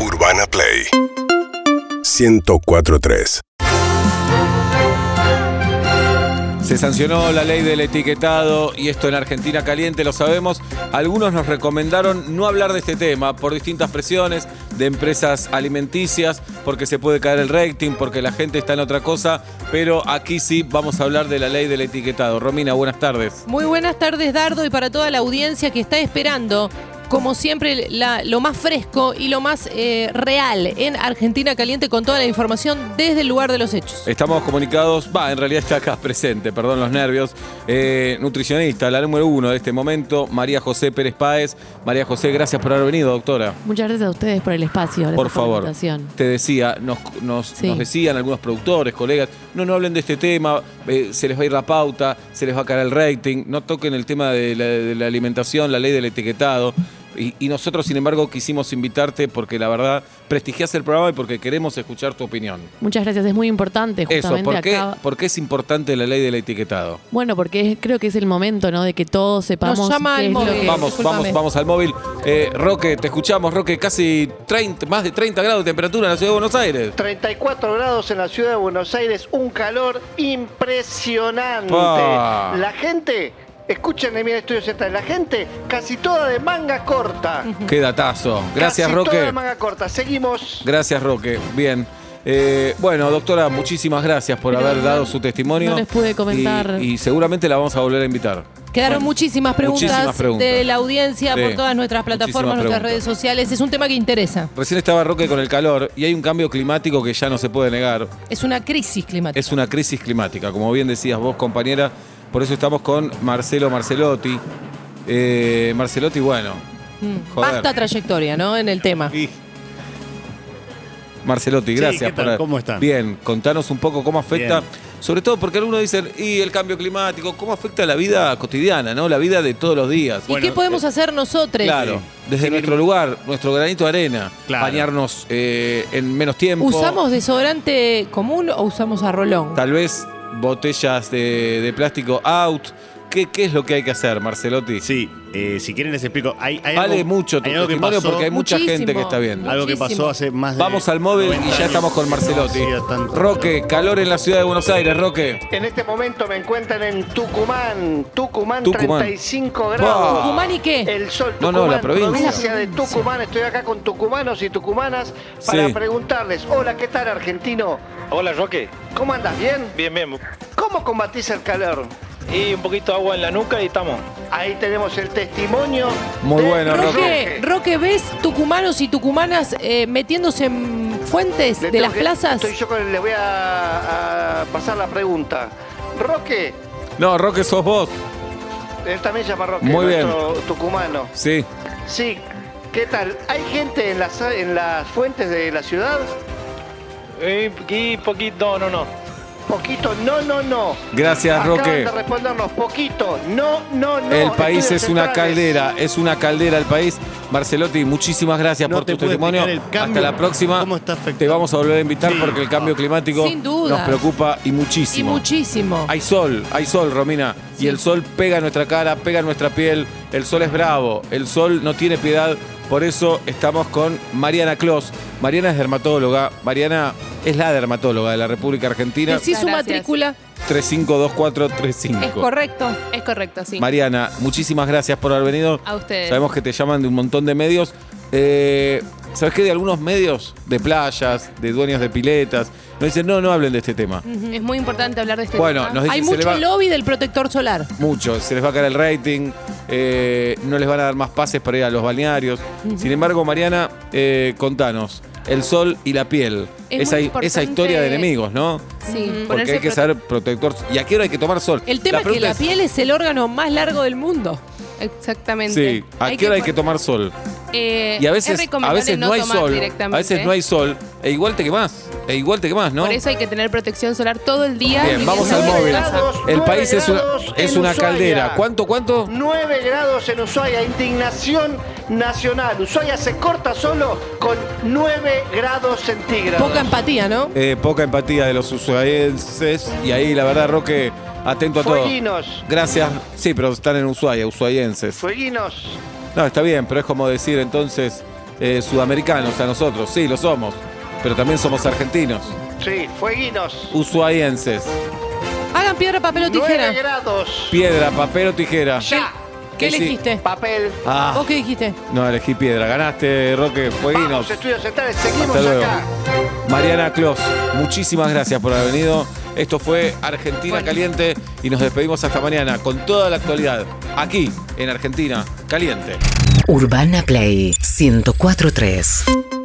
Urbana Play 1043 Se sancionó la ley del etiquetado y esto en Argentina caliente, lo sabemos. Algunos nos recomendaron no hablar de este tema por distintas presiones de empresas alimenticias, porque se puede caer el rating, porque la gente está en otra cosa, pero aquí sí vamos a hablar de la ley del etiquetado. Romina, buenas tardes. Muy buenas tardes, Dardo, y para toda la audiencia que está esperando, como siempre, la- lo más fresco y lo más eh, real en Argentina Caliente con toda la información desde el lugar de los hechos. Estamos comunicados, va, en realidad está acá presente, perdón los nervios. Eh, nutricionista, la número uno de este momento, María José Pérez Páez. María José, gracias por haber venido, doctora. Muchas gracias a ustedes por el espacio. Por favor, te decía, nos, nos- Sí. nos decían algunos productores, colegas, no, no hablen de este tema, eh, se les va a ir la pauta, se les va a caer el rating, no toquen el tema de la, de la alimentación, la ley del etiquetado. Y, y nosotros, sin embargo, quisimos invitarte porque la verdad prestigias el programa y porque queremos escuchar tu opinión. Muchas gracias, es muy importante Eso, justamente ¿por qué, acá. por qué es importante la ley del etiquetado? Bueno, porque es- creo que es el momento, ¿no? De que todos sepamos Nos llama qué el es lo móvil. que- Vamos, vamos, vamos al móvil. Eh, Roque, te escuchamos, Roque, casi 30, más de 30 grados de temperatura en la ciudad de Buenos Aires. 34 grados en la ciudad de Buenos Aires, un calor impresionante. Pa. La gente, escuchen en mi estudio Z, la gente casi toda de manga corta. Qué datazo. Gracias, Casi Toda Roque. de manga corta. Seguimos. Gracias, Roque. Bien. Eh, bueno, doctora, muchísimas gracias por Pero haber dado su testimonio. no les pude comentar. Y, y seguramente la vamos a volver a invitar. Quedaron Bueno, muchísimas preguntas, muchísimas preguntas. de la audiencia Sí, por todas nuestras plataformas, nuestras redes sociales. Es un tema que interesa. Recién estaba Roque con el calor y hay un cambio climático que ya no se puede negar. Es una crisis climática. Es una crisis climática, como bien decías vos, compañera. Por eso estamos con Marcelo Marcelotti. Eh, Marcelotti, bueno. Mm. joder. Basta trayectoria, ¿no? En el tema. Y- Marcelotti, Sí, gracias ¿qué tal? por ¿Cómo están? Bien, contanos un poco cómo afecta, Bien. sobre todo porque algunos dicen, y el cambio climático, cómo afecta la vida cotidiana, ¿no? La vida de todos los días. ¿Y qué podemos hacer nosotros? Claro, desde Sí, nuestro lugar, nuestro granito de arena, Claro. bañarnos eh, en menos tiempo. ¿Usamos desodorante común o usamos a rolón? Tal vez botellas de, plástico out. ¿Qué, ¿Qué es lo que hay que hacer, Marcelotti? Sí, eh, si quieren les explico. Hay, hay Vale algo- mucho tu hay algo que testimonio pasó- porque hay mucha gente que está viendo. Algo que pasó hace más de Vamos al móvil y 90 ya estamos con Marcelotti. Roque, calor en la ciudad de Buenos Aires, Roque. En este momento me encuentran en Tucumán. Tucumán, Tucumán. 35 grados. Pa. ¿Tucumán y qué? El sol, No, Tucumán, no, la provincia. de Tucumán. Estoy acá con tucumanos y tucumanas para Sí. preguntarles, hola, ¿qué tal argentino? Hola Roque, ¿Cómo andas? ¿Bien? bien, bien. ¿Cómo combatís el calor? Y un poquito de agua en la nuca y estamos. Ahí tenemos el testimonio. Muy de bueno, Roque, Roque, ¿ves tucumanos y tucumanas eh, metiéndose en fuentes Le de las que- plazas? Estoy yo con, le voy a, a pasar la pregunta. Roque, No, Roque sos vos. él también se llama Roque, Muy bien. nuestro tucumano. Sí. Sí, ¿qué tal? ¿Hay gente en las, en las fuentes de la ciudad? Y, y poquito, no, no. Poquito, no, no, no. Gracias, Acaban Roque. de respondernos, poquito, no, no, no. El país es una centrales. caldera, es una caldera el país. Marcelotti, muchísimas gracias No por te tu puedo testimonio. explicar el cambio, Hasta la próxima. cómo está afectando. Te vamos a volver a invitar Sí. porque el cambio climático Sin duda. nos preocupa y y muchísimo. muchísimo. Hay sol, hay sol, Romina. Y el sol pega en nuestra cara, pega en nuestra piel. El sol es bravo, el sol no tiene piedad. Por eso estamos con Mariana Clos. Mariana es dermatóloga. Mariana es la dermatóloga de la República Argentina. Decí su Gracias. matrícula. 352435. Es correcto. Es correcto, sí. Mariana, muchísimas gracias por haber venido. A ustedes. Sabemos que te llaman de un montón de medios. Eh, ¿Sabes qué? De algunos medios, de playas, de dueños de piletas, nos dicen, no, no hablen de este tema. Es muy importante hablar de este Bueno, tema. nos dicen, Hay se le mucho va- lobby del protector solar. Mucho, se les va a caer el rating, eh, no les van a dar más pases para ir a los balnearios. Sin embargo, Mariana, eh, contanos, el sol y la piel, Es esa, esa historia de enemigos, ¿no? Sí, Ujú. Porque ponerse hay que ser protector. ¿Y a qué hora hay que tomar sol? El tema es que la piel es el órgano más largo del mundo. Exactamente. Sí, ¿a qué hora hay que tomar sol? Eh, Y a es veces, a veces no, hay sol, a veces no hay sol, e igual te quemás, e igual te quemás, ¿no? Por eso hay que tener protección solar todo el día. Bien, vamos al móvil. El país es una, es una caldera. ¿Cuánto, cuánto? 9 grados en Ushuaia, indignación nacional. Ushuaia se corta solo con 9 grados centígrados. Poca empatía, ¿no? Eh, poca empatía de los usuayenses. Y ahí, la verdad, Roque, atento a todo. Fueguinos, Gracias. Sí, pero están en Ushuaia, usuayenses. fueguinos. No, está bien, pero es como decir entonces, eh, sudamericanos a nosotros. Sí, lo somos. Pero también somos argentinos. Sí, fueguinos. Ushuaienses. Hagan piedra, papel o 9 tijera. grados. Piedra, papel o tijera. Ya. ¿Qué sí. elegiste? Papel. Ah, ¿Vos qué dijiste? no, elegí piedra. Ganaste, Roque. Fueguinos. Vamos, estudios centrales. Seguimos Hasta luego. acá. Mariana Clos, muchísimas gracias por haber venido. Esto fue Argentina Bueno. Caliente y nos despedimos hasta mañana con toda la actualidad aquí en Argentina Caliente. Urbana Play 1043.